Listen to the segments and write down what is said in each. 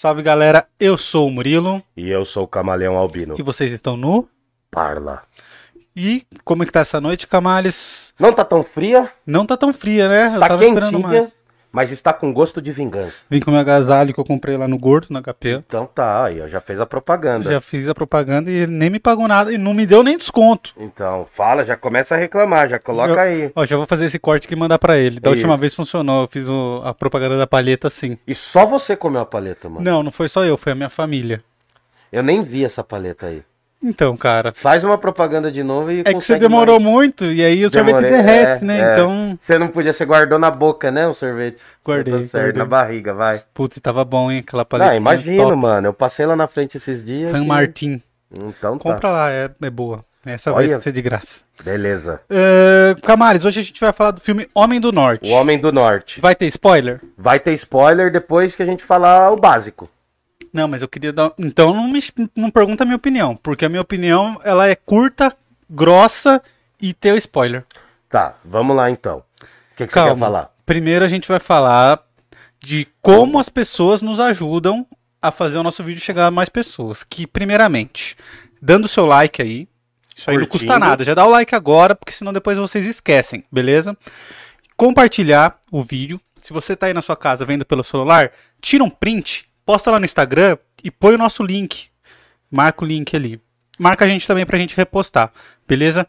Salve galera, eu sou o Murilo E eu sou o Camaleão Albino. e vocês estão no. Parla. E como é que tá essa noite, Camales? Não tá tão fria, Não tá tão fria, né? está tava esperando quentinha, mais. Mas está com gosto de vingança. Vim com meu agasalho que eu comprei lá no Gordo, na HP. Então tá, aí, ó, já fez a propaganda. Já fiz a propaganda e ele nem me pagou nada e não me deu nem desconto. Então, fala, já começa a reclamar, já coloca Eu- aí. Ó, já vou fazer esse corte aqui e mandar pra ele. Da Isso. última vez funcionou, eu fiz o- a propaganda da palheta assim. E só você comeu a paleta, mano. Não, não foi só eu, foi a minha família. Eu nem vi essa paleta aí. Então, cara, Faz uma propaganda de novo e é que você demorou mais. muito e aí o sorvete Demorei, derrete, é, né? é. Então, Você não podia, você guardou na boca, né, o sorvete? Guardei, Tá certo, guardei. na barriga, vai. putz, tava bom, hein? Aquela Não, paletinha imagino, top. mano. Eu passei lá na frente esses dias. San que- Martin. Então tá. Compra lá, é, é boa. Essa Olha. vai ser de graça. Beleza. Uh, Camales, hoje a gente vai falar do filme Homem do Norte. O Homem do Norte. Vai ter spoiler? Vai ter spoiler depois que a gente falar o básico. Não, mas eu queria dar. Então não me não pergunta a minha opinião, porque a minha opinião ela é curta, grossa e tem o spoiler. Tá, vamos lá então. O que, que você Calma. quer falar? Primeiro a gente vai falar de como as pessoas nos ajudam a fazer o nosso vídeo chegar a mais pessoas. Que primeiramente, dando seu like aí, isso aí não custa Curtindo. nada. Já dá o like agora, porque senão depois vocês esquecem, beleza? Compartilhar o vídeo. Se você tá aí na sua casa vendo pelo celular, tira um print, posta lá no Instagram e põe o nosso link. Marca o link ali. Marca a gente também pra gente repostar, beleza?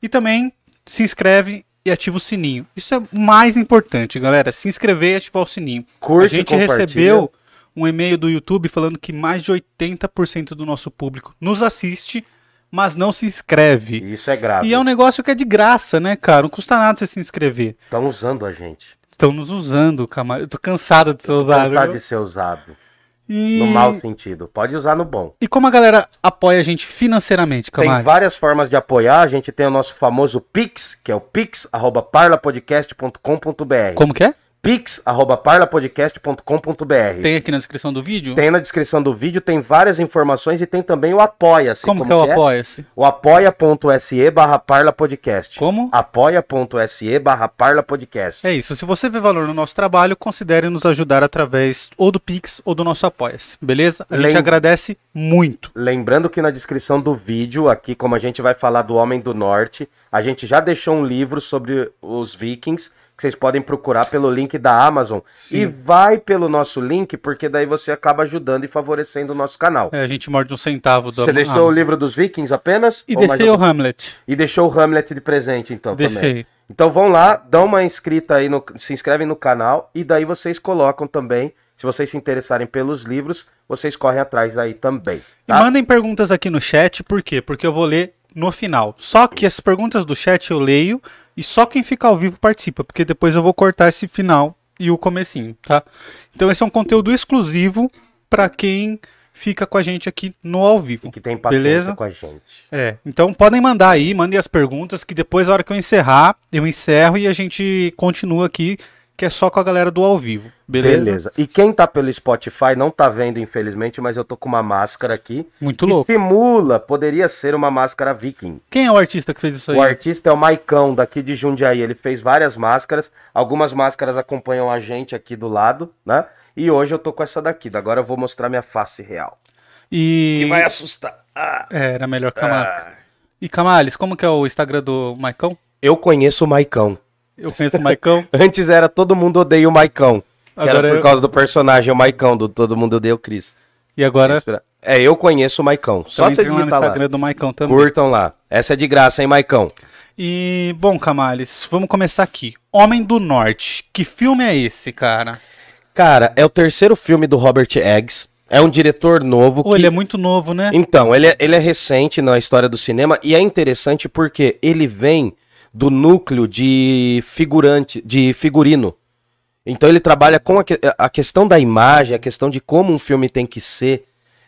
E também se inscreve e ativa o sininho. Isso é o mais importante, galera. Se inscrever e ativar o sininho. Curte, a gente recebeu um e-mail do YouTube falando que mais de 80% do nosso público nos assiste, mas não se inscreve. Isso é grave. E é um negócio que é de graça, né, cara? Não custa nada você se inscrever. Estão usando a gente. Estão nos usando, camarada. Eu tô cansado de ser usado. Cansado de ser usado. E... No mau sentido. Pode usar no bom. e como a galera apoia a gente financeiramente, Tem camarada? várias formas de apoiar. A gente tem o nosso famoso Pix, que é o pix.parlapodcast.com.br. Como que é? pix.parlapodcast.com.br. Tem aqui na descrição do vídeo? Tem na descrição do vídeo, tem várias informações e tem também o Apoia-se. Como, que é o apoia-se? O apoia.se barra parlapodcast. Como? apoia.se barra parlapodcast. É isso. Se você vê valor no nosso trabalho, considere nos ajudar através ou do Pix ou do nosso Apoia-se. Beleza? A gente Lem- agradece muito. Lembrando que na descrição do vídeo, aqui, como a gente vai falar do Homem do Norte, a gente já deixou um livro sobre os vikings, que vocês podem procurar pelo link da Amazon. Sim. E vai pelo nosso link, porque daí você acaba ajudando e favorecendo o nosso canal. É, a gente morde um centavo do Você deixou o livro dos vikings apenas? E deixei o? Hamlet. E deixou o Hamlet de presente, então, também. Deixei. Então vão lá, dão uma inscrita aí, no, se inscrevem no canal e daí vocês colocam também, se vocês se interessarem pelos livros, vocês correm atrás aí também. E Tá? mandem perguntas aqui no chat, por quê? Porque eu vou ler no final. Só que as perguntas do chat eu leio e só quem fica ao vivo participa, porque depois eu vou cortar esse final e o comecinho, tá? Então esse é um conteúdo exclusivo pra quem fica com a gente aqui no ao vivo. Que tem paciência Beleza? com a gente. É, então podem mandar aí, mandem as perguntas, que depois, na hora que eu encerrar, eu encerro e a gente continua aqui, que é só com a galera do ao vivo. Beleza? Beleza. E quem tá pelo Spotify não tá vendo, infelizmente, mas eu tô com uma máscara aqui. Muito que louco. simula, poderia ser uma máscara viking. Quem é o artista que fez isso aí? O artista é o Maicão, daqui de Jundiaí. Ele fez várias máscaras. Algumas máscaras acompanham a gente aqui do lado, né? E hoje eu tô com essa daqui. Agora eu vou mostrar minha face real. E... assustar. Ah. É, era melhor que a máscara. E Camales, como que é o Instagram do Maicão? Eu conheço o Maicão. Eu conheço o Maicão. Antes era Todo Mundo Odeia o Maicão. Que Agora era por eu- causa do personagem, o Maicão, do Todo Mundo Odeia o Cris. E agora É, eu conheço o Maicão. Só também você digitar lá. Instagram do Maicão também. Curtam lá. Essa é de graça, hein, Maicão? E, bom, Camales, vamos começar aqui. Homem do Norte. Que filme é esse, cara? Cara, é o terceiro filme do Robert Eggs. É um diretor novo. Pô, que- ele é muito novo, né? Então, ele é, ele é recente na história do cinema e é interessante porque ele vem do núcleo de figurante, de figurino. Então ele trabalha com a, a questão da imagem, a questão de como um filme tem que ser.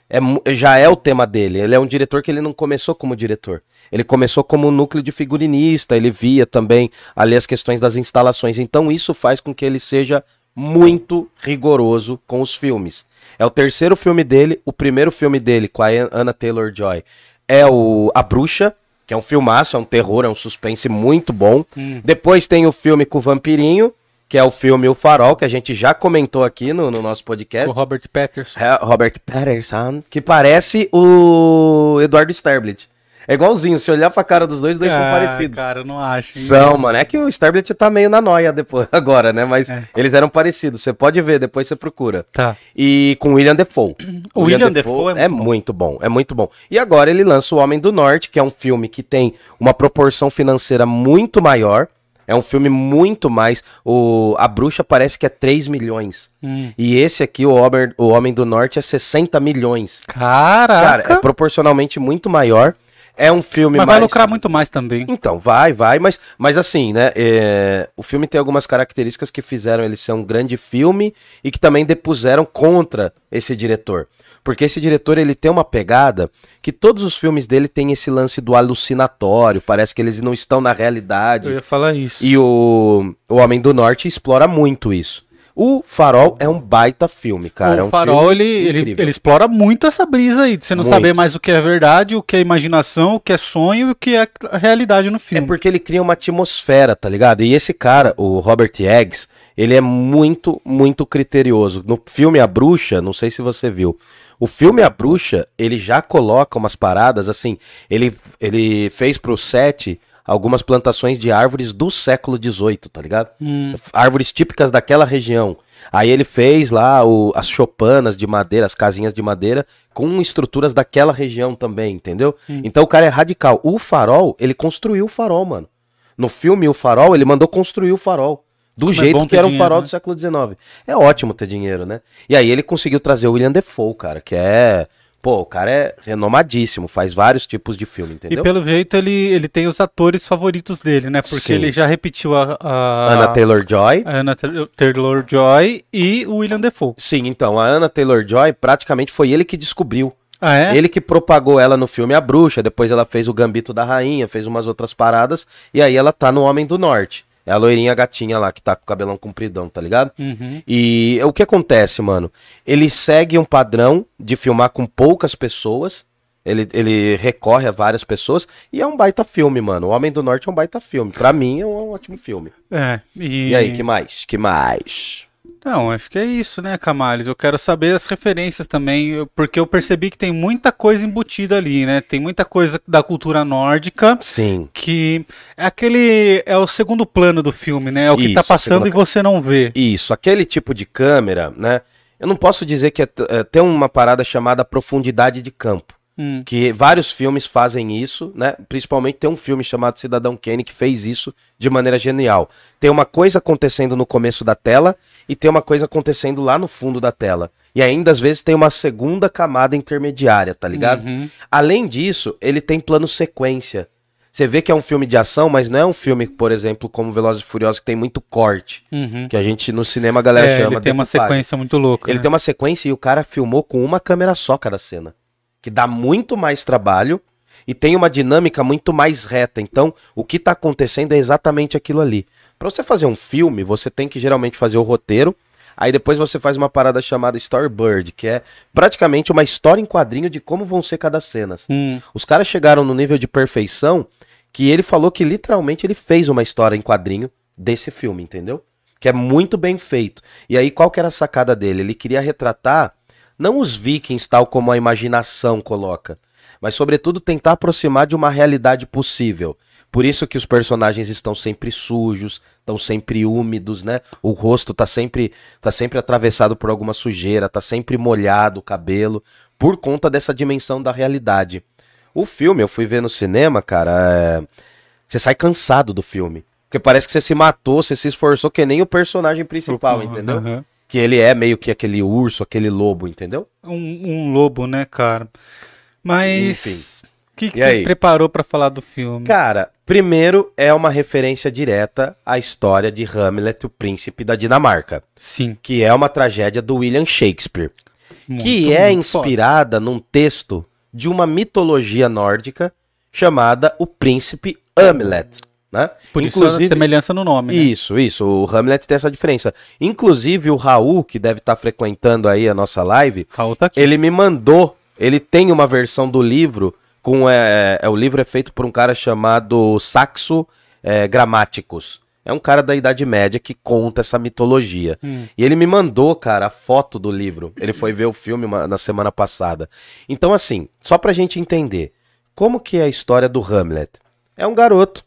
É, já é o tema dele. Ele é um diretor que ele não começou como diretor. Ele começou como núcleo de figurinista, ele via também ali as questões das instalações. Então isso faz com que ele seja muito rigoroso com os filmes. É o terceiro filme dele, o primeiro filme dele com a An- Anna Taylor-Joy é o A Bruxa, que é um filmaço, é um terror, é um suspense muito bom. Depois tem o filme com o Vampirinho que é o filme O Farol, que a gente já comentou aqui no, no nosso podcast. O Robert Patterson. É, Robert Patterson, que parece o Eduardo Sterblit. É igualzinho, se olhar pra cara dos dois, os dois são Ah, parecidos. cara, eu não acho. hein? São, mano. É que o Sterblit tá meio na noia depois, agora, né? Mas É. eles eram parecidos. Você pode ver, depois você procura. Tá. E com William Defoe. O William Dafoe é é muito muito bom, é muito bom. E agora ele lança O Homem do Norte, que é um filme que tem uma proporção financeira muito maior. É um filme muito mais. O, a bruxa parece que é 3 milhões. Hum. E esse aqui, o Homem, o Homem do Norte, é 60 milhões. Caraca. Cara, é proporcionalmente muito maior. É um filme Mas mais. vai lucrar muito mais também. Então, vai, vai, mas, mas assim, né? é, o filme tem algumas características que fizeram ele ser um grande filme e que também depuseram contra esse diretor. Porque esse diretor ele tem uma pegada que todos os filmes dele têm esse lance do alucinatório, parece que eles não estão na Eu realidade. ia falar isso. E o, o Homem do Norte explora muito isso. O Farol é um baita filme, cara. é o um Farol, filme ele, ele, ele explora muito essa brisa aí, de você não Muito. saber mais o que é verdade, o que é imaginação, o que é sonho e o que é a realidade no É filme. porque ele cria uma atmosfera, tá ligado? E esse cara, o Robert Eggs, ele é muito, muito criterioso. No filme A Bruxa, não sei se você viu. O filme A Bruxa, ele já coloca umas paradas assim. Ele, ele fez pro set algumas plantações de árvores do século XVIII, tá ligado? Hum. Árvores típicas daquela região. Aí ele fez lá o- as chopanas de madeira, as casinhas de madeira, com estruturas daquela região também, entendeu? Então o cara é radical. O farol, ele construiu o farol, mano. No filme O Farol, ele mandou construir o farol. Do Como é jeito bom que era um dinheiro, farol né? do século XIX. É ótimo ter dinheiro, né? E aí ele conseguiu trazer o William Defoe, cara, que é. Pô, o cara é renomadíssimo, faz vários tipos de filme, entendeu? E pelo jeito ele, ele tem os atores favoritos dele, né? Porque Sim. ele já repetiu a, a Anna Taylor Joy. a Anna Taylor Joy e o William Defoe. Sim, então, a Anna Taylor Joy praticamente foi ele que descobriu. Ah, é? Ele que propagou ela no filme A Bruxa, depois ela fez o Gambito da Rainha, fez umas outras paradas, e aí ela tá no Homem do Norte. É a loirinha gatinha lá que tá com o cabelão compridão, tá ligado? Uhum. E o que acontece, mano? Ele segue um padrão de filmar com poucas pessoas. Ele, ele recorre a várias pessoas. E é um baita filme, mano. O Homem do Norte é um baita filme. Pra mim é um ótimo filme. É. E... E aí, que mais? Que mais? Não, acho que é isso, né, Camales? Eu quero saber as referências também, porque eu percebi que tem muita coisa embutida ali, né? Tem muita coisa da cultura nórdica Sim. que é aquele é o segundo plano do filme, né? É o que tá Isso, passando segunda e você não vê. Isso, aquele tipo de câmera, né? Eu não posso dizer que é, é, tem uma parada chamada profundidade de campo. Hum. Que vários filmes fazem isso, né? Principalmente tem um filme chamado Cidadão Kane que fez isso de maneira genial. Tem uma coisa acontecendo no começo da tela e tem uma coisa acontecendo lá no fundo da tela. E ainda às vezes tem uma segunda camada intermediária, tá ligado? Uhum. Além disso, ele tem plano sequência. Você vê que é um filme de ação, mas não é um filme, por exemplo, como Velozes e Furiosos, que tem muito corte. Uhum. Que a gente no cinema a galera É, chama ele tem uma sequência muito louca. Ele né? tem uma sequência e o cara filmou com uma câmera só cada cena. Que dá muito mais trabalho e tem uma dinâmica muito mais reta. Então, o que tá acontecendo é exatamente aquilo ali. Pra você fazer um filme, você tem que geralmente fazer o roteiro. Aí depois você faz uma parada chamada storyboard, que é praticamente uma história em quadrinho de como vão ser cada cena. Hum. Os caras chegaram no nível de perfeição que ele falou que literalmente ele fez uma história em quadrinho desse filme, entendeu? Que é muito bem feito. E aí qual que era a sacada dele? Ele queria retratar não os vikings tal como a imaginação coloca, mas sobretudo tentar aproximar de uma realidade possível. Por isso que os personagens estão sempre sujos, estão sempre úmidos, né? O rosto tá sempre tá sempre atravessado por alguma sujeira, tá sempre molhado o cabelo, por conta dessa dimensão da realidade. O filme, eu fui ver no cinema, cara, é... você sai cansado do filme. Porque parece que você se matou, você se esforçou que nem o personagem principal, entendeu? Aham. Que ele é meio que aquele urso, aquele lobo, entendeu? Um, um lobo, né, cara? Mas o que, que E você aí? preparou pra falar do filme? Cara, primeiro é uma referência direta à história de Hamlet, o príncipe da Dinamarca, Sim. que é uma tragédia do William Shakespeare, muito, que é muito foda. inspirada num texto de uma mitologia nórdica chamada O Príncipe Hamlet, né? Por isso a semelhança no nome, né? Isso, isso. O Hamlet tem essa diferença. Inclusive, o Raul, que deve estar frequentando aí a nossa live, Raul tá aqui. ele me mandou. Ele tem uma versão do livro com. É, é, o livro é feito por um cara chamado Saxo é, Grammaticus. É um cara da Idade Média que conta essa mitologia. Hum. E ele me mandou, cara, a foto do livro. Ele foi ver o filme uma- na semana passada. Então, assim, só pra gente entender, como que é a história do Hamlet? É um garoto.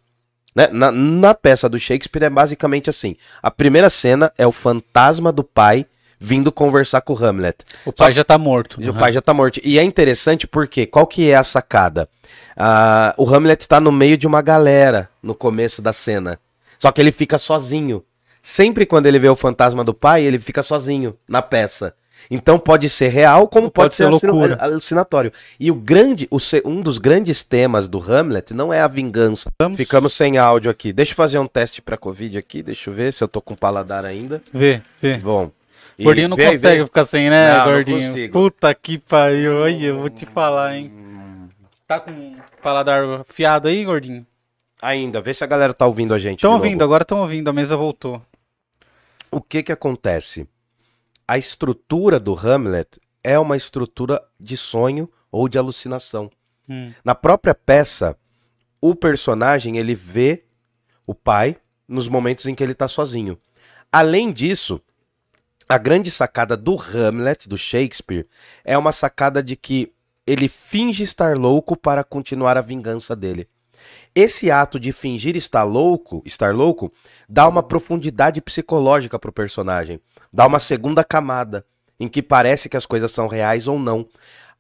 Né? Na, na peça do Shakespeare é basicamente assim. A primeira cena é o fantasma do pai vindo conversar com o Hamlet. O pai já tá morto. E o pai já tá morto. E é interessante porque, qual que é a sacada? Ah, o Hamlet tá no meio de uma galera no começo da cena. Só que ele fica sozinho. Sempre quando ele vê o fantasma do pai, ele fica sozinho na peça. Então pode ser real, como pode, Pode ser, ser alucinatório. E o grande, o um dos grandes temas do Hamlet não é a vingança. Vamos Ficamos sem áudio aqui. Deixa eu fazer um teste pra Covid aqui. Deixa eu ver se eu tô com paladar ainda. Vê, vê. Bom. E Gordinho não aí, consegue ficar sem, né, Não, não gordinho? consigo. Puta que pariu. Olha, eu vou te falar, hein. Tá com paladar fiado aí, gordinho? Ainda, vê se a galera tá ouvindo a gente. Estão novo. ouvindo, agora estão ouvindo, a mesa voltou. O que que acontece? A estrutura do Hamlet é uma estrutura de sonho ou de alucinação. Hum. Na própria peça, o personagem ele vê o pai nos momentos em que ele tá sozinho. Além disso, a grande sacada do Hamlet, do Shakespeare, é uma sacada de que ele finge estar louco para continuar a vingança dele. Esse ato de fingir estar louco, estar louco, dá uma profundidade psicológica pro personagem, dá uma segunda camada em que parece que as coisas são reais ou não.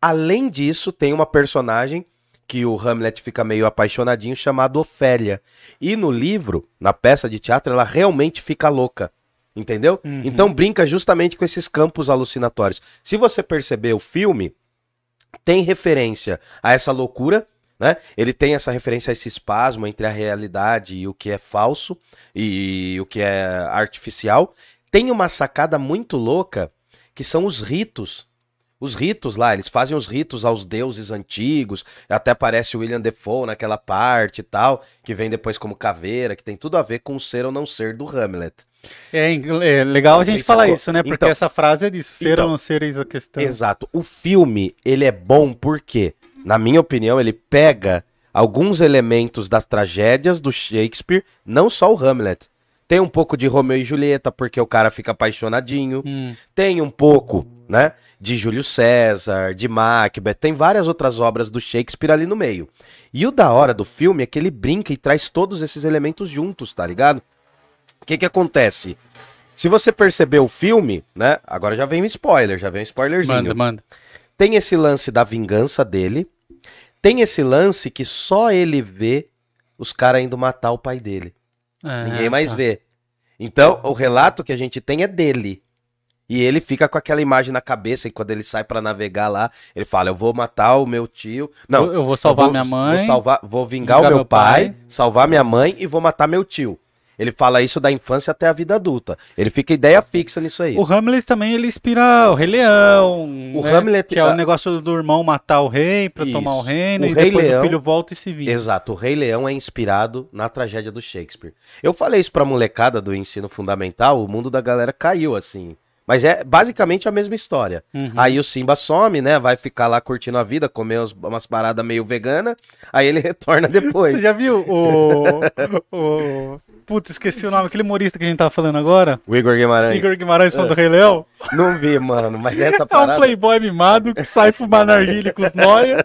Além disso, tem uma personagem que o Hamlet fica meio apaixonadinho chamado Ofélia. E no livro, na peça de teatro, ela realmente fica louca. Entendeu? Então brinca justamente com esses campos alucinatórios. Se você perceber o filme, tem referência a essa loucura, né? Ele tem essa referência a esse espasmo entre a realidade e o que é falso e o que é artificial. Tem uma sacada muito louca que são os ritos. Os ritos lá, eles fazem os ritos aos deuses antigos. Até aparece o William Defoe naquela parte e tal, que vem depois como caveira, que tem tudo a ver com o ser ou não ser do Hamlet. É, é legal a gente falar isso, né? Porque Então- essa frase é disso. Ser Então- ou não ser eis a questão. Exato. O filme, ele é bom porque, na minha opinião, ele pega alguns elementos das tragédias do Shakespeare, não só o Hamlet. Tem um pouco de Romeu e Julieta, porque o cara fica apaixonadinho. Hum. Tem um pouco, né, de Júlio César, de Macbeth. Tem várias outras obras do Shakespeare ali no meio. E o da hora do filme é que ele brinca e traz todos esses elementos juntos, tá ligado? O que que acontece? Se você perceber o filme, né? Agora já vem um spoiler, já vem um spoilerzinho. Manda, manda. Tem esse lance da vingança dele. Tem esse lance que só ele vê os caras indo matar o pai dele. Ah, Ninguém mais tá. vê. Então, o relato que a gente tem é dele. E ele fica com aquela imagem na cabeça e quando ele sai pra navegar lá, ele fala: "Eu vou matar o meu tio. Não, Eu- eu vou salvar vou- minha mãe, Vou, salvar, vou vingar, vingar o meu meu pai, pai. salvar minha mãe e vou matar meu tio." Ele fala isso da infância até a vida adulta. Ele fica ideia fixa nisso aí. O Hamlet também ele inspira o Rei Leão. O né? Hamlet- Que é o negócio do irmão matar o rei pra Isso. tomar o reino O e Rei depois Leão- o filho volta e se vira. Exato, o Rei Leão é inspirado na tragédia do Shakespeare. Eu falei isso pra molecada do ensino fundamental, o mundo da galera caiu assim. Mas é basicamente a mesma história. Uhum. Aí o Simba some, né? Vai ficar lá curtindo a vida, comer uns- umas paradas meio vegana. Aí ele retorna depois. Você já viu o. o... Putz, esqueci o nome, aquele humorista que a gente tava falando agora. O Igor Guimarães. Igor Guimarães falando do Rei Leão. Não vi, mano, mas essa É um parada. playboy mimado que sai fumar narguilha com os noia.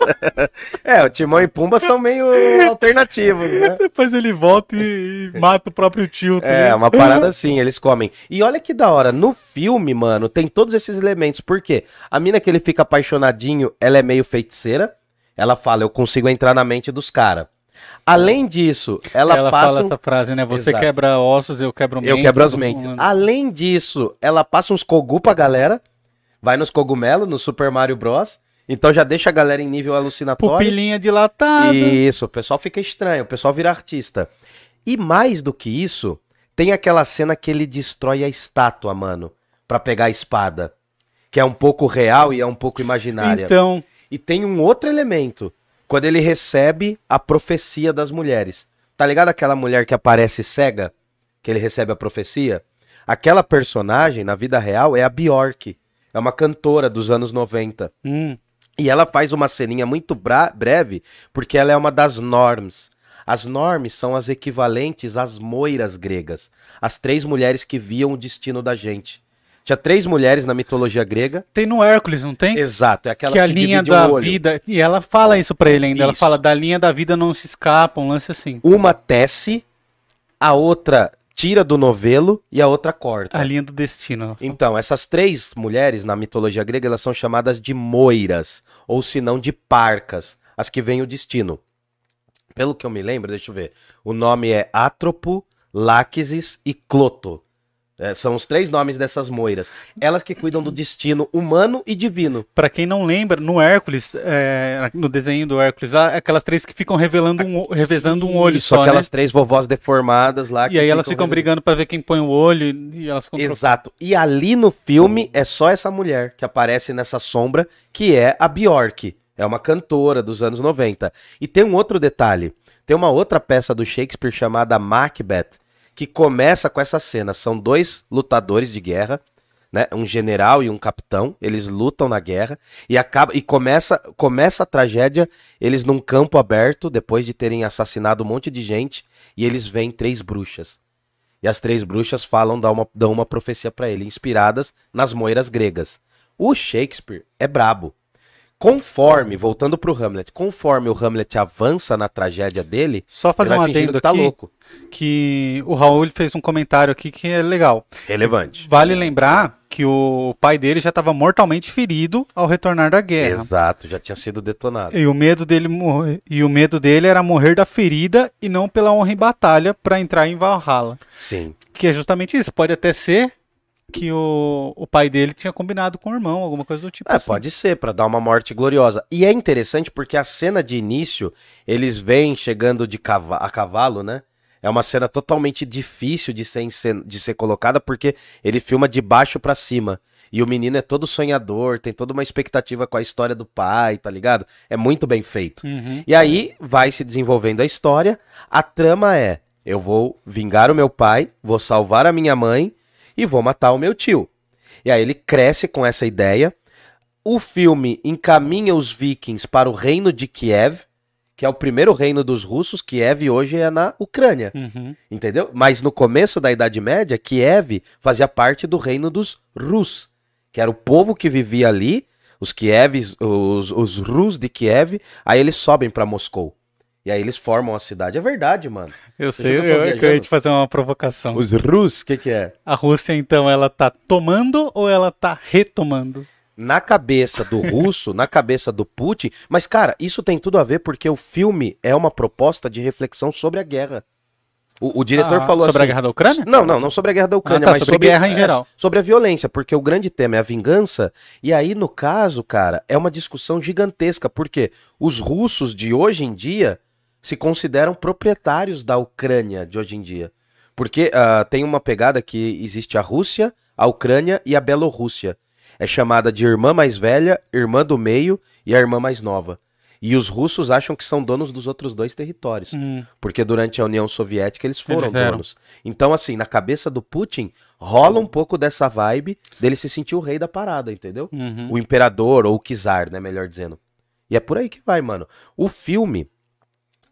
É, o Timão e Pumba são meio alternativos, né? Depois ele volta e, e mata o próprio tio. tá É, uma parada assim, eles comem. E olha que da hora, no filme, mano, tem todos esses elementos. Por quê? A mina que ele fica apaixonadinho, ela é meio feiticeira. Ela fala, eu consigo entrar na mente dos caras. Além disso, ela, Ela, passa fala um- essa frase, né? Você Exato. quebra ossos, eu quebro mentes. Eu quebro as mentes. mundo. Além disso, ela passa uns cogu pra galera. Vai nos cogumelos, no Super Mario Bros. Então já deixa a galera em nível alucinatório. Pupilinha dilatada. Isso, o pessoal fica estranho, o pessoal vira artista. E mais do que isso, tem aquela cena que ele destrói a estátua, mano, pra pegar a espada, que é um pouco real e é um pouco imaginária. Então, E tem um outro elemento, quando ele recebe a profecia das mulheres. Tá ligado aquela mulher que aparece cega, que ele recebe a profecia? Aquela personagem na vida real é a Bjork. É uma cantora dos anos 90. hum, E ela faz uma ceninha muito breve, porque ela é uma das norms. As normes são as equivalentes às moiras gregas, as três mulheres que viam o destino da gente. Tinha três mulheres na mitologia grega. Tem no Hércules, não tem? Exato, é aquela que a linha da vida. E ela fala isso pra ele ainda. Ela Isso. fala da linha da vida não se escapa, um lance assim. Uma tece, a outra tira do novelo e a outra corta. A linha do destino. Então, essas três mulheres na mitologia grega, elas são chamadas de moiras, ou se não de parcas, as que veem o destino. Pelo que eu me lembro, deixa eu ver. O nome é Átropo, Láquesis e Cloto. É, são os três nomes dessas moiras. Elas que cuidam do destino humano e divino. Pra quem não lembra, no Hércules, é, no desenho do Hércules, lá, aquelas três que ficam revelando um, revezando um olho Isso, só, aquelas né? três vovós deformadas lá. E aí elas ficam revelando- brigando pra ver quem põe o olho e elas ficam Exato. E ali no filme é só essa mulher que aparece nessa sombra, que é a Bjork. É uma cantora dos anos 90. E tem um outro detalhe. Tem uma outra peça do Shakespeare chamada Macbeth, que começa com essa cena. São dois lutadores de guerra, né? Um general e um capitão. Eles lutam na guerra e acaba e começa começa a tragédia eles num campo aberto depois de terem assassinado um monte de gente e eles veem três bruxas. E as três bruxas falam, dão uma, dão uma profecia pra ele, inspiradas nas moiras gregas. O Shakespeare é brabo. Conforme, voltando pro Hamlet, conforme o Hamlet avança na tragédia dele, Só fazer um adendo que tá aqui, louco. que o Raul fez um comentário aqui que é legal. Relevante. Vale lembrar que o pai dele já estava mortalmente ferido ao retornar da guerra. Exato, já tinha sido detonado. E o medo dele morrer, e o medo dele era morrer da ferida e não pela honra em batalha para entrar em Valhalla. Sim. Que é justamente isso. Pode até ser que o, o pai dele tinha combinado com o irmão, alguma coisa do tipo. É, assim. pode ser, pra dar uma morte gloriosa. E é interessante porque a cena de início, eles vêm chegando de cava a cavalo, né? É uma cena totalmente difícil de ser, de ser colocada porque ele filma de baixo pra cima. E o menino é todo sonhador, tem toda uma expectativa com a história do pai, tá ligado? É muito bem feito. Uhum. E aí vai se desenvolvendo a história. A trama é: eu vou vingar o meu pai, vou salvar a minha mãe e vou matar o meu tio. E aí ele cresce com essa ideia. O filme encaminha os vikings para o reino de Kiev, que é o primeiro reino dos russos. Kiev hoje é na Ucrânia, Uhum. entendeu? Mas no começo da Idade Média, Kiev fazia parte do reino dos Rus, que era o povo que vivia ali, os Kievs, os, os Rus de Kiev, aí eles sobem para Moscou. E aí eles formam a cidade. É verdade, mano. Eu Você sei, viu eu, eu eu ia te fazer uma provocação. Os Rus, o que que é? A Rússia, então, ela tá tomando ou ela tá retomando? na cabeça do russo, na cabeça do Putin. Mas, cara, isso tem tudo a ver porque o filme é uma proposta de reflexão sobre a guerra. O, o diretor Ah, falou sobre assim. a guerra da Ucrânia? Não, não, não sobre a guerra da Ucrânia, tá, mas sobre guerra em é, geral. Sobre a violência, porque o grande tema é a vingança. E aí, no caso, cara, é uma discussão gigantesca, porque os russos de hoje em dia se consideram proprietários da Ucrânia de hoje em dia. Porque ah, tem uma pegada que existe a Rússia, a Ucrânia e a Bielorrússia. É chamada de irmã mais velha, irmã do meio e a irmã mais nova. E os russos acham que são donos dos outros dois territórios. Hum, Porque durante a União Soviética eles foram Eles donos. Então, assim, na cabeça do Putin, rola um pouco dessa vibe dele se sentir o rei da parada, entendeu? uhum. O imperador, ou o czar, né, melhor dizendo. E é por aí que vai, mano. O filme,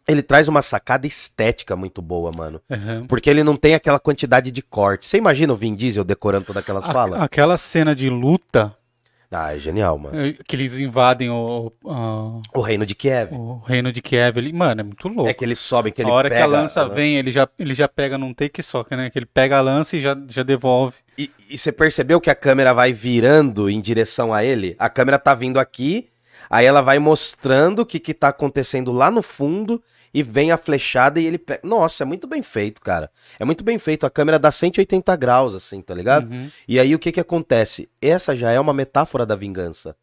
ele traz uma sacada estética muito boa, mano. Uhum. Porque ele não tem aquela quantidade de corte. Você imagina o Vin Diesel decorando todas aquelas falas? aquela cena de luta Ah, é genial, mano. eh, que eles invadem o, a- O reino de Kiev. o reino de Kiev ali, mano, é muito louco. É que eles sobem, que ele a hora que a pega lança a lança. vem, ele já, ele já pega num take só, né? Que ele pega a lança e já, já devolve. E, e você percebeu que a câmera vai virando em direção a ele? A câmera tá vindo aqui, aí ela vai mostrando o que, que tá acontecendo lá no fundo e vem a flechada e ele pega. Nossa, é muito bem feito, cara. É muito bem feito. A câmera dá 180 graus, assim, tá ligado? Uhum. E aí o que que acontece? Essa já é uma metáfora da vingança.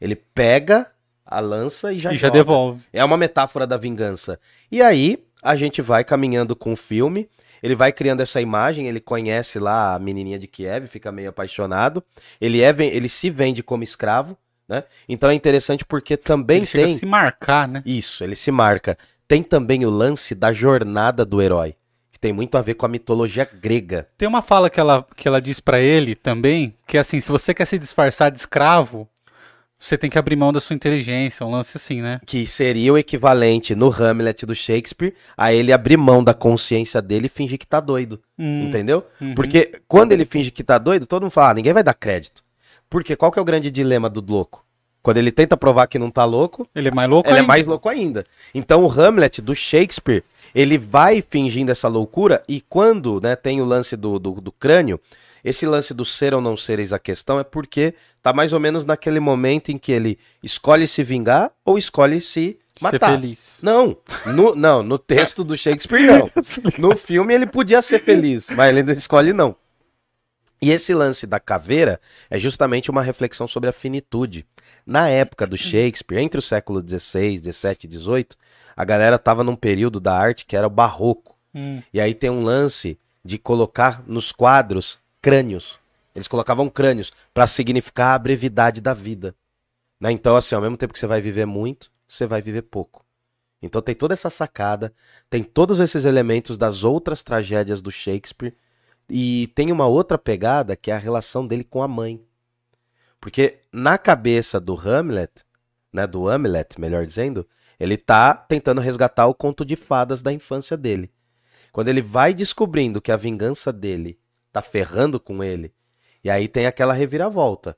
Ele pega a lança e já e já devolve. É uma metáfora da vingança. E aí, a gente vai caminhando com o filme, ele vai criando essa imagem, ele conhece lá a menininha de Kiev, fica meio apaixonado. Ele, é, ele se vende como escravo, né? Então é interessante porque também ele tem... se marcar, né? Isso, ele se marca. Tem também o lance da jornada do herói, que tem muito a ver com a mitologia grega. Tem uma fala que ela, que ela diz pra ele também, que é assim, se você quer se disfarçar de escravo, Você tem que abrir mão da sua inteligência, um lance assim, né? Que seria o equivalente no Hamlet do Shakespeare a ele abrir mão da consciência dele e fingir que tá doido. Hum, Entendeu? uhum. Porque quando ele finge que tá doido, todo mundo fala, ah, ninguém vai dar crédito. Porque qual que é o grande dilema do louco? Quando ele tenta provar que não tá louco, Ele é mais louco ele é ainda. mais louco ainda. Então o Hamlet do Shakespeare, ele vai fingindo essa loucura e quando né, tem o lance do, do, do crânio, esse lance do ser ou não ser eis a questão é porque tá mais ou menos naquele momento em que ele escolhe se vingar ou escolhe se Ser matar. feliz. Não, no, não, no texto do Shakespeare não. No filme ele podia ser feliz, mas ele ainda escolhe não. E esse lance da caveira é justamente uma reflexão sobre a finitude. Na época do Shakespeare, entre o século XVI, XVII e XVIII, a galera tava num período da arte que era o barroco. Hum, E aí tem um lance de colocar nos quadros crânios. Eles colocavam crânios para significar a brevidade da vida. Né? Então, assim, ao mesmo tempo que você vai viver muito, você vai viver pouco. Então tem toda essa sacada, tem todos esses elementos das outras tragédias do Shakespeare e tem uma outra pegada que é a relação dele com a mãe. Porque na cabeça do Hamlet, né, do Hamlet, melhor dizendo, ele tá tentando resgatar o conto de fadas da infância dele. Quando ele vai descobrindo que a vingança dele tá ferrando com ele, e aí tem aquela reviravolta.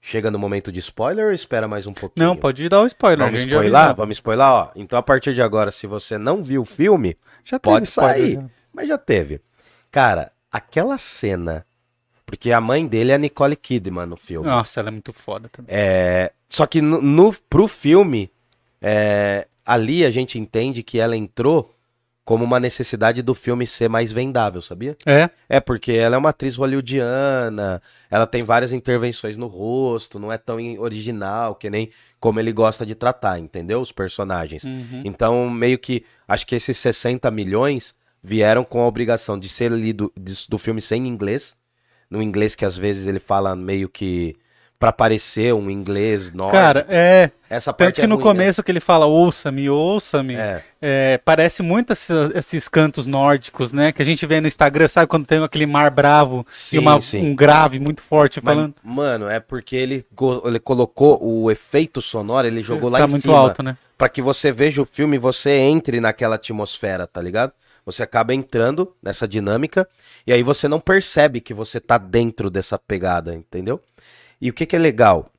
Chega no momento de spoiler ou espera mais um pouquinho? Não, pode dar o spoiler. Vamos spoiler? Vamos spoiler, ó. Então a partir de agora, se você não viu o filme, Já teve pode spoiler, sair. já. Mas já teve. Cara, aquela cena. Porque a mãe dele é a Nicole Kidman no filme. Nossa, ela é muito foda também. É, só que no, no, pro filme, é, ali a gente entende que ela entrou como uma necessidade do filme ser mais vendável, sabia? É, É, porque ela é uma atriz hollywoodiana, ela tem várias intervenções no rosto, não é tão in- original que nem como ele gosta de tratar, entendeu? Os personagens. Uhum. Então, meio que, acho que esses 60 milhões vieram com a obrigação de ser lido de- do filme sem inglês, no inglês que às vezes ele fala meio que pra parecer um inglês nórdico. Cara, é. essa Tanto parte que é no ruim, né? começo que ele fala ouça-me, ouça-me, É. é, parece muito esses, esses cantos nórdicos, né? Que a gente vê no Instagram, sabe? Quando tem aquele mar bravo Sim, e uma- um grave muito forte Mas, falando. mano, é porque ele, ele colocou o efeito sonoro, ele jogou lá tá em muito cima. alto, né? Pra que você veja o filme e você entre naquela atmosfera, tá ligado? Você acaba entrando nessa dinâmica e aí você não percebe que você tá dentro dessa pegada, entendeu? E o que que é legal?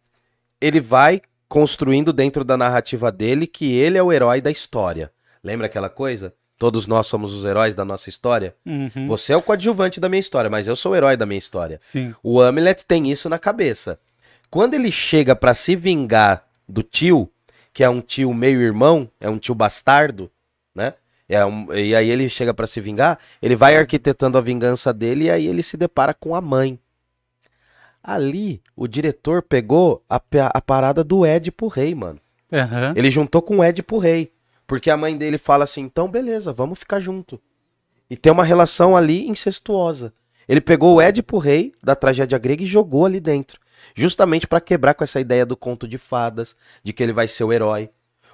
Ele vai construindo dentro da narrativa dele que ele é o herói da história. Lembra aquela coisa? Todos nós somos os heróis da nossa história? Uhum. Você é o coadjuvante da minha história, mas eu sou o herói da minha história. Sim. O Hamlet tem isso na cabeça. Quando ele chega pra se vingar do tio, que é um tio meio irmão, é um tio bastardo, né? É um- e aí ele chega pra se vingar, ele vai arquitetando a vingança dele e aí ele se depara com a mãe. Ali, o diretor pegou a, a parada do Édipo Rei, mano. Aham. Ele juntou com o Édipo Rei. Porque a mãe dele fala assim: então beleza, vamos ficar junto. E tem uma relação ali incestuosa. Ele pegou o Édipo Rei da tragédia grega e jogou ali dentro. Justamente pra quebrar com essa ideia do conto de fadas, de que ele vai ser o herói.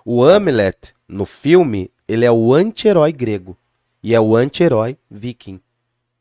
O Hamlet, no filme, ele é o anti-herói grego. E é o anti-herói viking.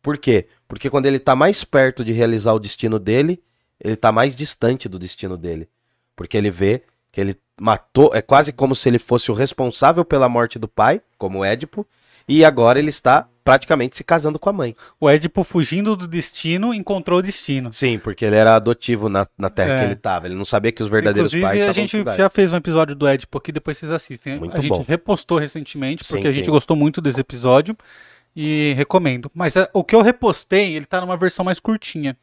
Por quê? Porque quando ele tá mais perto de realizar o destino dele, ele tá mais distante do destino dele. Porque ele vê que ele matou, é quase como se ele fosse o responsável pela morte do pai, como Édipo, e agora ele está praticamente se casando com a mãe. O Édipo fugindo do destino encontrou o destino. Sim, porque ele era adotivo na, na terra É. que ele estava. Ele não sabia que os verdadeiros Inclusive, pais a gente já fez um episódio do Édipo aqui, depois vocês assistem. Muito a gente bom. repostou recentemente, porque Sim, a gente sim. gostou muito desse episódio e recomendo. Mas é, o que eu repostei, ele tá numa versão mais curtinha.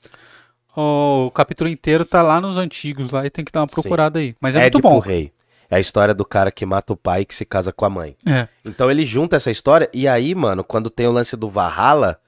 O capítulo inteiro tá lá nos antigos, lá e tem que dar uma Sim. procurada aí. Mas é Édipo muito bom. Rei. É a história do cara que mata o pai e que se casa com a mãe. É. Então ele junta essa história, e aí, mano, quando tem o lance do Valhalla,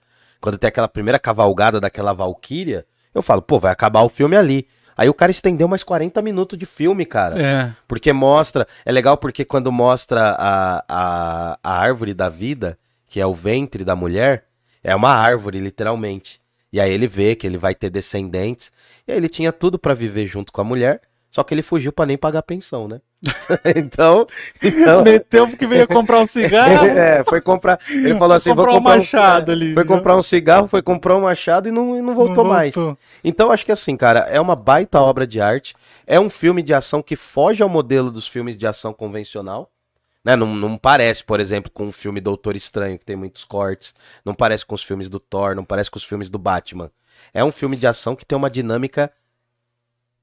quando tem aquela primeira cavalgada daquela Valkyria, eu falo, pô, vai acabar o filme ali. Aí o cara estendeu mais 40 minutos de filme, cara. É. Porque mostra. É legal porque quando mostra a, a, a árvore da vida, que é o ventre da mulher, é uma árvore, literalmente. E aí ele vê que ele vai ter descendentes. E aí ele tinha tudo pra viver junto com a mulher, só que ele fugiu pra nem pagar pensão, né? então, então Meteu porque veio comprar um cigarro. é, foi comprar. Ele falou assim: comprar vou um comprar machado é, ali, Foi comprar um cigarro, foi comprar um machado e não, e não voltou Não mais. voltou. Então, acho que assim, cara, é uma baita obra de arte. É um filme de ação que foge ao modelo dos filmes de ação convencional. Né? Não, não parece, por exemplo, com o filme Doutor Estranho, que tem muitos cortes. Não parece com os filmes do Thor, não parece com os filmes do Batman. É um filme de ação que tem uma dinâmica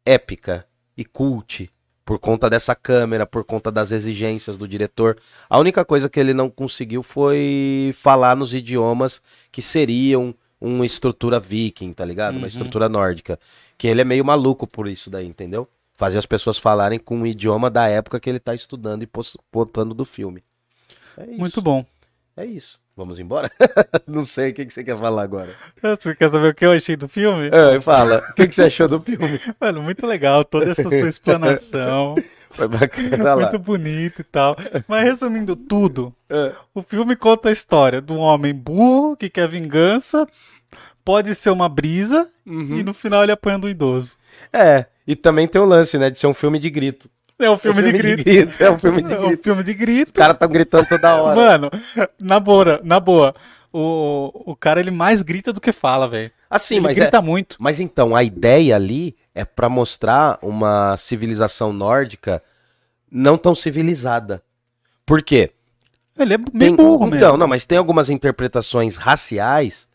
épica e cult. Por conta dessa câmera, por conta das exigências do diretor. A única coisa que ele não conseguiu foi falar nos idiomas que seriam uma estrutura viking, tá ligado? Uhum. Uma estrutura nórdica. Que ele é meio maluco por isso daí, entendeu? Fazer as pessoas falarem com o idioma da época que ele tá estudando e botando do filme. É isso. Muito bom. É isso. Vamos embora? não sei, o que, que você quer falar agora? Você quer saber o que eu achei do filme? É, fala. O que, que você achou do filme? Mano, muito legal toda essa sua explanação. Foi bacana lá. muito bonito e tal. Mas resumindo tudo, É. o filme conta a história de um homem burro que quer vingança, pode ser uma brisa, Uhum. e no final ele apanhando um idoso. É, e também tem o lance, né, de ser um filme de grito. É um filme, É um de grito. É um filme de É um grito. filme de grito. Os caras tão gritando toda hora. Mano, na boa, na boa. O, o cara ele mais grita do que fala, velho. assim, Ele mas é, grita muito. Mas então, a ideia ali é pra mostrar uma civilização nórdica não tão civilizada. Por quê? Ele é meio Tem, burro então, mesmo. não, mas tem algumas interpretações raciais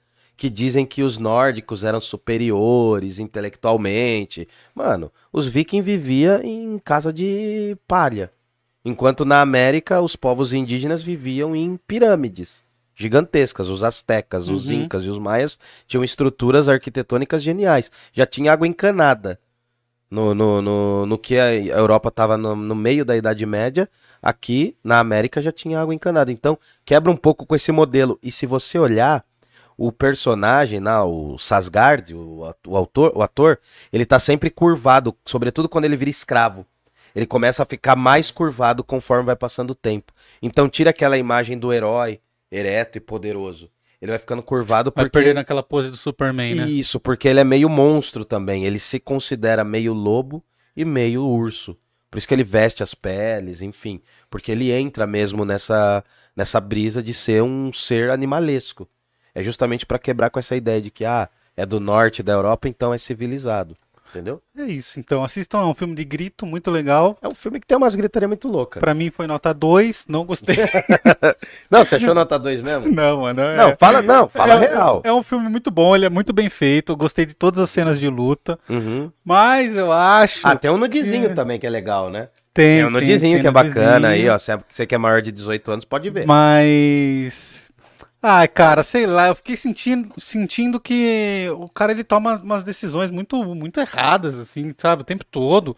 que dizem que os nórdicos eram superiores intelectualmente. Mano, os vikings viviam em casa de palha. Enquanto na América os povos indígenas viviam em pirâmides gigantescas. Os astecas, os Uhum. incas e os maias tinham estruturas arquitetônicas geniais. Já tinha água encanada. No, no, no, no que a Europa estava no, no meio da Idade Média, aqui na América já tinha água encanada. Então, quebra um pouco com esse modelo. E se você olhar, o personagem, né, o Sasgard, o, o autor, o ator, ele tá sempre curvado, sobretudo quando ele vira escravo. Ele começa a ficar mais curvado conforme vai passando o tempo. Então tira aquela imagem do herói ereto e poderoso. Ele vai ficando curvado Vai porque perdendo aquela pose do Superman, né? isso, porque ele é meio monstro também. Ele se considera meio lobo e meio urso. Por isso que ele veste as peles, enfim. Porque ele entra mesmo nessa, nessa brisa de ser um ser animalesco. É justamente pra quebrar com essa ideia de que, ah, é do norte da Europa, então é civilizado. Entendeu? É isso. Então, assistam, é um filme de grito muito legal. É um filme que tem umas gritarias muito loucas. Pra mim foi nota 2, não gostei. Não, você achou nota 2 mesmo? não, mano. é- Não, fala, não, fala é, real. É um filme muito bom, ele é muito bem feito. Eu gostei de todas as cenas de luta. Uhum. Mas eu acho. Ah, tem um nudizinho É. também que é legal, né? tem, Tem um nudizinho tem que é bacana aí, nudizinho. ó. Se você que é maior de 18 anos, pode ver. Mas. Ai, cara, sei lá, eu fiquei sentindo, sentindo que o cara ele toma umas decisões muito, muito erradas, assim, sabe, o tempo todo.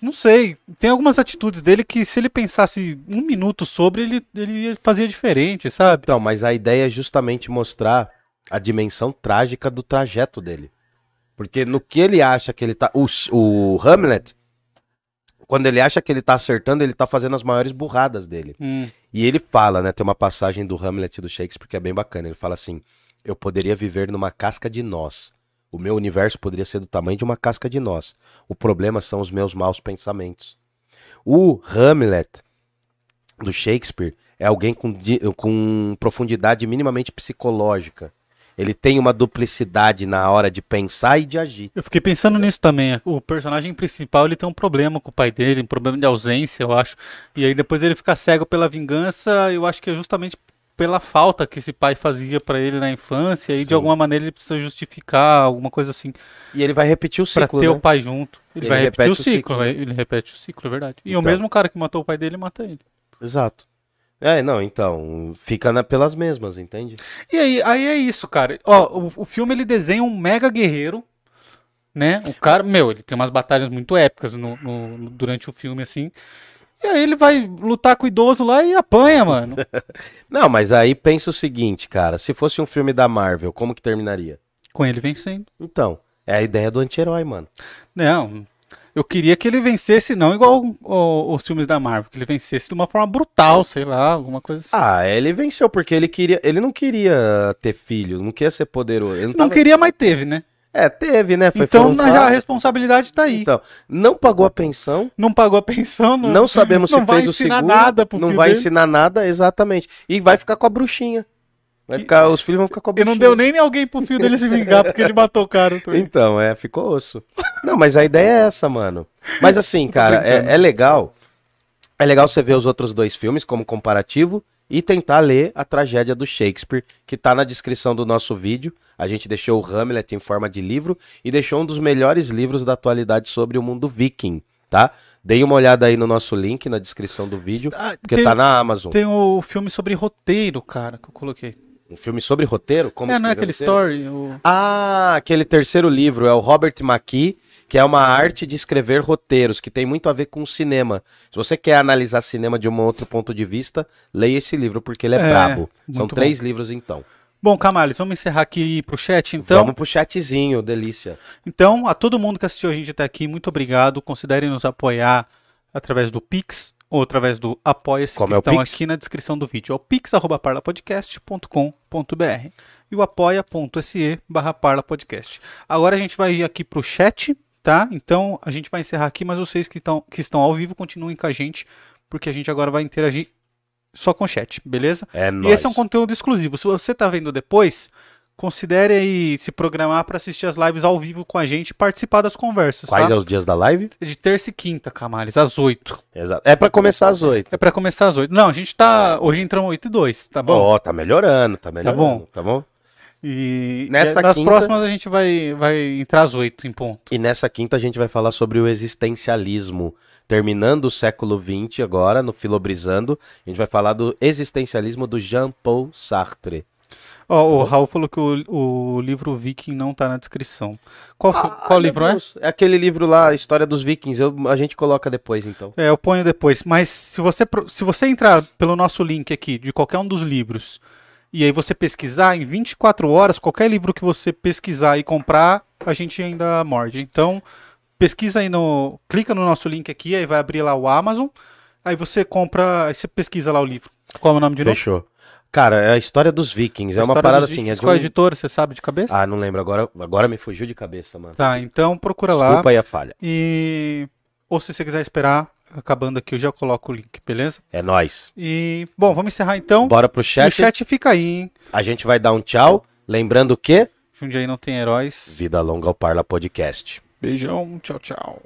Não sei, tem algumas atitudes dele que se ele pensasse um minuto sobre, ele, ele fazia diferente, sabe? Então, mas a ideia é justamente mostrar a dimensão trágica do trajeto dele. Porque no que ele acha que ele tá. O, o Hamlet, quando ele acha que ele tá acertando, ele tá fazendo as maiores burradas dele. Hum, E ele fala, né? Tem uma passagem do Hamlet do Shakespeare que é bem bacana. Ele fala assim: Eu poderia viver numa casca de nós. O meu universo poderia ser do tamanho de uma casca de nós. O problema são os meus maus pensamentos. O Hamlet do Shakespeare é alguém com, com profundidade minimamente psicológica. Ele tem uma duplicidade na hora de pensar e de agir. Eu fiquei pensando nisso também. O personagem principal ele tem um problema com o pai dele, um problema de ausência, eu acho. E aí depois ele fica cego pela vingança. Eu acho que é justamente pela falta que esse pai fazia pra ele na infância. E de Sim. alguma maneira ele precisa justificar alguma coisa assim E ele vai repetir o pra ciclo. ter né? o pai junto. Ele, Ele vai repetir o o ciclo. ciclo, vai- Ele repete o ciclo, é verdade. E o Então. mesmo cara que matou o pai dele mata ele. Exato. É, não, então, fica na- pelas mesmas, entende? E aí, aí é isso, cara. Ó, o, o filme ele desenha um mega guerreiro, né? O cara, meu, ele tem umas batalhas muito épicas no, no- no- durante o filme, assim. E aí ele vai lutar com o idoso lá e apanha, mano. Não, mas aí pensa o seguinte, cara, se fosse um filme da Marvel, como que terminaria? com ele vencendo. Então, é a ideia do anti-herói, mano. Não, eu queria que ele vencesse, não igual o- os filmes da Marvel, que ele vencesse de uma forma brutal, sei lá, alguma coisa assim. Ah, ele venceu porque ele queria, ele não queria ter filho, não queria ser poderoso. Ele não, não tava- queria, mas teve, né? É, teve, né? Foi então já a responsabilidade tá aí. Então, não pagou a pensão, Não pagou a pensão, não, não sabemos se não vai fez o ensinar seguro, nada pro não vai dele. ensinar nada, exatamente. E vai ficar com a bruxinha. Vai ficar, os filhos vão ficar com a E bruxinha. não deu nem alguém pro filho dele se vingar, porque ele matou o cara. Então, é, ficou osso. Não, mas a ideia é essa, mano. Mas assim, cara, é, é legal. É legal você ver os outros dois filmes como comparativo e tentar ler a tragédia do Shakespeare, que tá na descrição do nosso vídeo. A gente deixou o Hamlet em forma de livro e deixou um dos melhores livros da atualidade sobre o mundo viking, tá? Deem uma olhada aí no nosso link na descrição do vídeo, Ah, porque tem, tá na Amazon. tem o filme sobre roteiro, cara, que eu coloquei. Um filme sobre roteiro? Como é, não é aquele roteiro? story? o- Ah, aquele terceiro livro é o Robert McKee, que é uma arte de escrever roteiros, que tem muito a ver com cinema. Se você quer analisar cinema de um outro ponto de vista, leia esse livro, porque ele é, É, brabo. São três livros, então. Bom, Camales, vamos encerrar aqui pro chat, então. Vamos pro chatzinho, delícia. Então, a todo mundo que assistiu a gente até aqui, muito obrigado. Considerem nos apoiar através do Pix ou através do Apoia-se, Como que é o estão Pix? aqui na descrição do vídeo. É o pix.parlapodcast.com.br e o apoia.se barra parlapodcast. Agora a gente vai ir aqui pro chat, tá? Então, a gente vai encerrar aqui, mas vocês que, tão, que estão ao vivo continuem com a gente, porque a gente agora vai interagir só com o chat, beleza? É E nóis. esse é um conteúdo exclusivo. Se você tá vendo depois, considere aí se programar para assistir as lives ao vivo com a gente e participar das conversas, Quais tá? é os dias da live? De terça e quinta, Camales, às 8. Exato. É pra começar às oito. É para começar às 8. Não, a gente tá. Hoje entramos 8 e 2, tá bom? Ó, tá melhorando, tá melhorando. bom. Tá bom? E, Nesta e nas quinta- próximas a gente vai, vai entrar às 8 em ponto. E nessa quinta a gente vai falar sobre o existencialismo. Terminando o século XX agora, no Filobrizando, a gente vai falar do existencialismo do Jean-Paul Sartre. Ó, o Raul falou que o, o livro Viking não tá na descrição. Qual, fo- qual livro é? Deus, é? aquele livro lá, a História dos Vikings. Eu- a gente coloca depois, então. É, eu ponho depois. Mas se você, se você entrar pelo nosso link aqui, de qualquer um dos livros, e aí você pesquisar, em 24 horas, qualquer livro que você pesquisar e comprar, a gente ainda morde. Então, pesquisa aí no. Clica no nosso link aqui, aí vai abrir lá o Amazon. Aí você compra. Aí você pesquisa lá o livro. Qual é o nome de novo? Fechou. Cara, é a História dos Vikings. É uma História parada dos assim. É de Qual um... editora, você sabe de cabeça? Ah, não lembro. Agora, agora me fugiu de cabeça, mano. Tá, então procura lá. Desculpa aí a falha. E. Ou se você quiser esperar, acabando aqui, eu já coloco o link, beleza? É nóis. E. Bom, vamos encerrar então. Bora pro chat. o chat fica aí, hein? A gente vai dar um tchau. Lembrando que Jundiaí não tem heróis. Vida Longa ao Parla Podcast. Beijão, tchau, tchau.